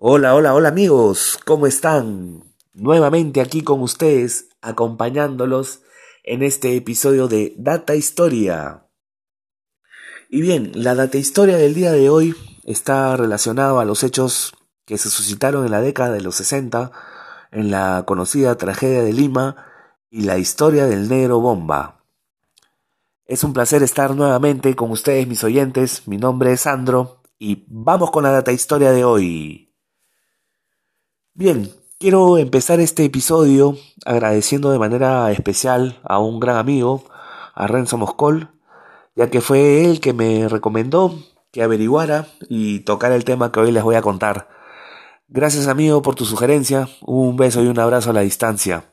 Hola, hola, hola amigos, ¿cómo están? Nuevamente aquí con ustedes, acompañándolos en este episodio de Data Historia. Y bien, la data historia del día de hoy está relacionado a los hechos que se suscitaron en la década de los 60 en la conocida tragedia de Lima y la historia del negro bomba. Es un placer estar nuevamente con ustedes mis oyentes, mi nombre es Sandro y vamos con la data historia de hoy. Bien, quiero empezar este episodio agradeciendo de manera especial a un gran amigo, a Renzo Moscol, ya que fue él que me recomendó que averiguara y tocara el tema que hoy les voy a contar. Gracias amigo por tu sugerencia, un beso y un abrazo a la distancia.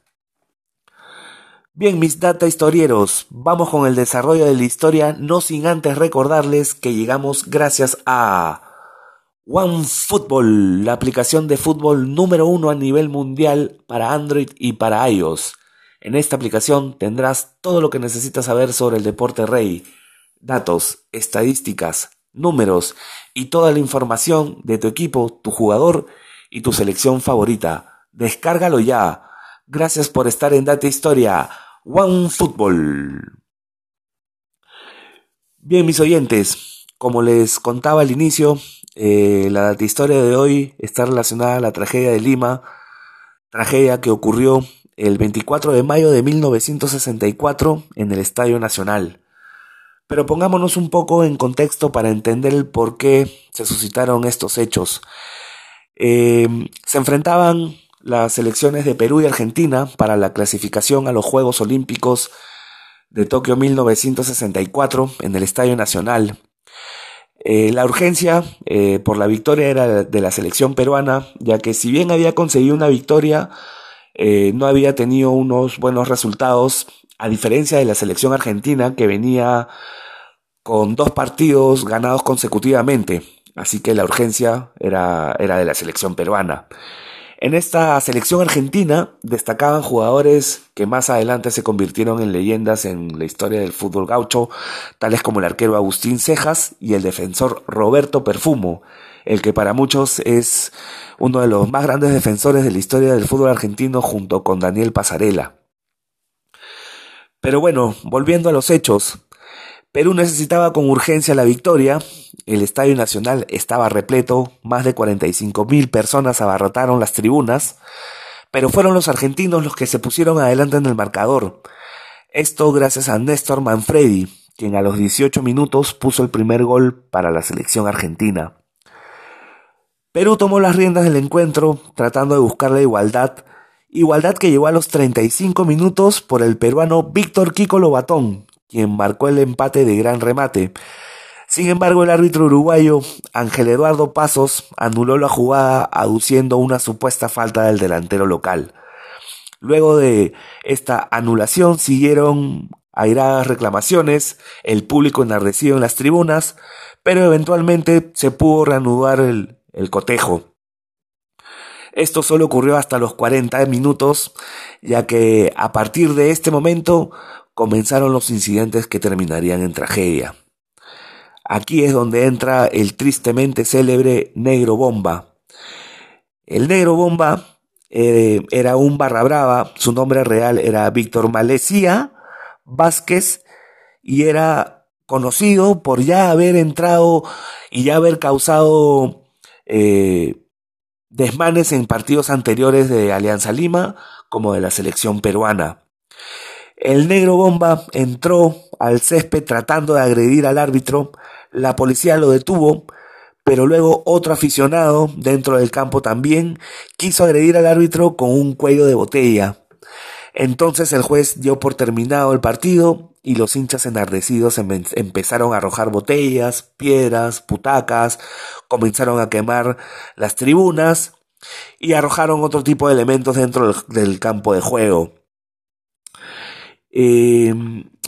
Bien, mis data historieros, vamos con el desarrollo de la historia, no sin antes recordarles que llegamos gracias a OneFootball, la aplicación de fútbol número uno a nivel mundial para Android y para iOS. En esta aplicación tendrás todo lo que necesitas saber sobre el deporte rey, datos, estadísticas, números y toda la información de tu equipo, tu jugador y tu selección favorita. Descárgalo ya. Gracias por estar en Data Historia. OneFootball. Bien, mis oyentes, como les contaba al inicio, eh, la historia de hoy está relacionada a la tragedia de Lima, tragedia que ocurrió el 24 de mayo de 1964 en el Estadio Nacional. Pero pongámonos un poco en contexto para entender el por qué se suscitaron estos hechos. Eh, se enfrentaban las selecciones de Perú y Argentina para la clasificación a los Juegos Olímpicos de Tokio 1964 en el Estadio Nacional. Eh, la urgencia eh, por la victoria era de la selección peruana, ya que si bien había conseguido una victoria, eh, no había tenido unos buenos resultados, a diferencia de la selección argentina que venía con dos partidos ganados consecutivamente. Así que la urgencia era, era de la selección peruana. En esta selección argentina destacaban jugadores que más adelante se convirtieron en leyendas en la historia del fútbol gaucho, tales como el arquero Agustín Cejas y el defensor Roberto Perfumo, el que para muchos es uno de los más grandes defensores de la historia del fútbol argentino junto con Daniel Pasarela. Pero bueno, volviendo a los hechos, Perú necesitaba con urgencia la victoria, el Estadio Nacional estaba repleto, más de 45 mil personas abarrotaron las tribunas, pero fueron los argentinos los que se pusieron adelante en el marcador. Esto gracias a Néstor Manfredi, quien a los 18 minutos puso el primer gol para la selección argentina. Perú tomó las riendas del encuentro, tratando de buscar la igualdad, igualdad que llegó a los 35 minutos por el peruano Víctor Kiko Lobatón, quien marcó el empate de gran remate. Sin embargo, el árbitro uruguayo Ángel Eduardo Pasos anuló la jugada aduciendo una supuesta falta del delantero local. Luego de esta anulación siguieron airadas reclamaciones, el público enardecido en las tribunas, pero eventualmente se pudo reanudar el, el cotejo. Esto solo ocurrió hasta los 40 minutos, ya que a partir de este momento comenzaron los incidentes que terminarían en tragedia. Aquí es donde entra el tristemente célebre Negro Bomba. El Negro Bomba eh, era un barra brava, su nombre real era Víctor Malesía Vázquez y era conocido por ya haber entrado y ya haber causado eh, desmanes en partidos anteriores de Alianza Lima como de la selección peruana. El negro bomba entró al césped tratando de agredir al árbitro, la policía lo detuvo, pero luego otro aficionado dentro del campo también quiso agredir al árbitro con un cuello de botella. Entonces el juez dio por terminado el partido y los hinchas enardecidos empezaron a arrojar botellas, piedras, putacas, comenzaron a quemar las tribunas y arrojaron otro tipo de elementos dentro del campo de juego. Eh,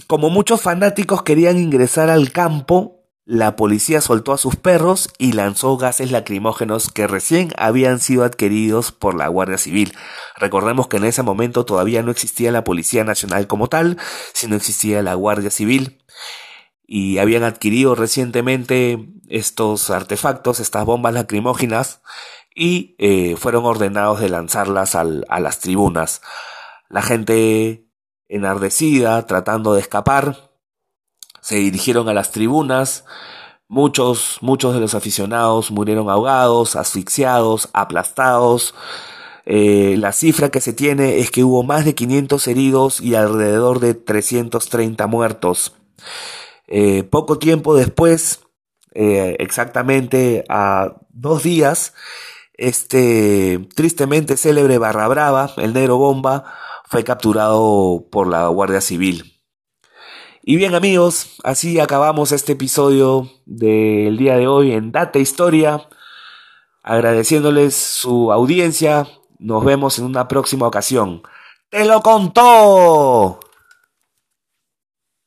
como muchos fanáticos querían ingresar al campo, la policía soltó a sus perros y lanzó gases lacrimógenos que recién habían sido adquiridos por la Guardia Civil. Recordemos que en ese momento todavía no existía la Policía Nacional como tal, sino existía la Guardia Civil. Y habían adquirido recientemente estos artefactos, estas bombas lacrimógenas, y eh, fueron ordenados de lanzarlas a las tribunas. La gente enardecida, tratando de escapar, se dirigieron a las tribunas. Muchos, muchos de los aficionados murieron ahogados, asfixiados, aplastados. Eh, la cifra que se tiene es que hubo más de 500 heridos y alrededor de 330 muertos. Eh, poco tiempo después, exactamente a dos días, este tristemente célebre Barra Brava, el negro bomba, fue capturado por la Guardia Civil. Y bien amigos, así acabamos este episodio del día de hoy en Data Historia. Agradeciéndoles su audiencia, nos vemos en una próxima ocasión. ¡Te lo contó!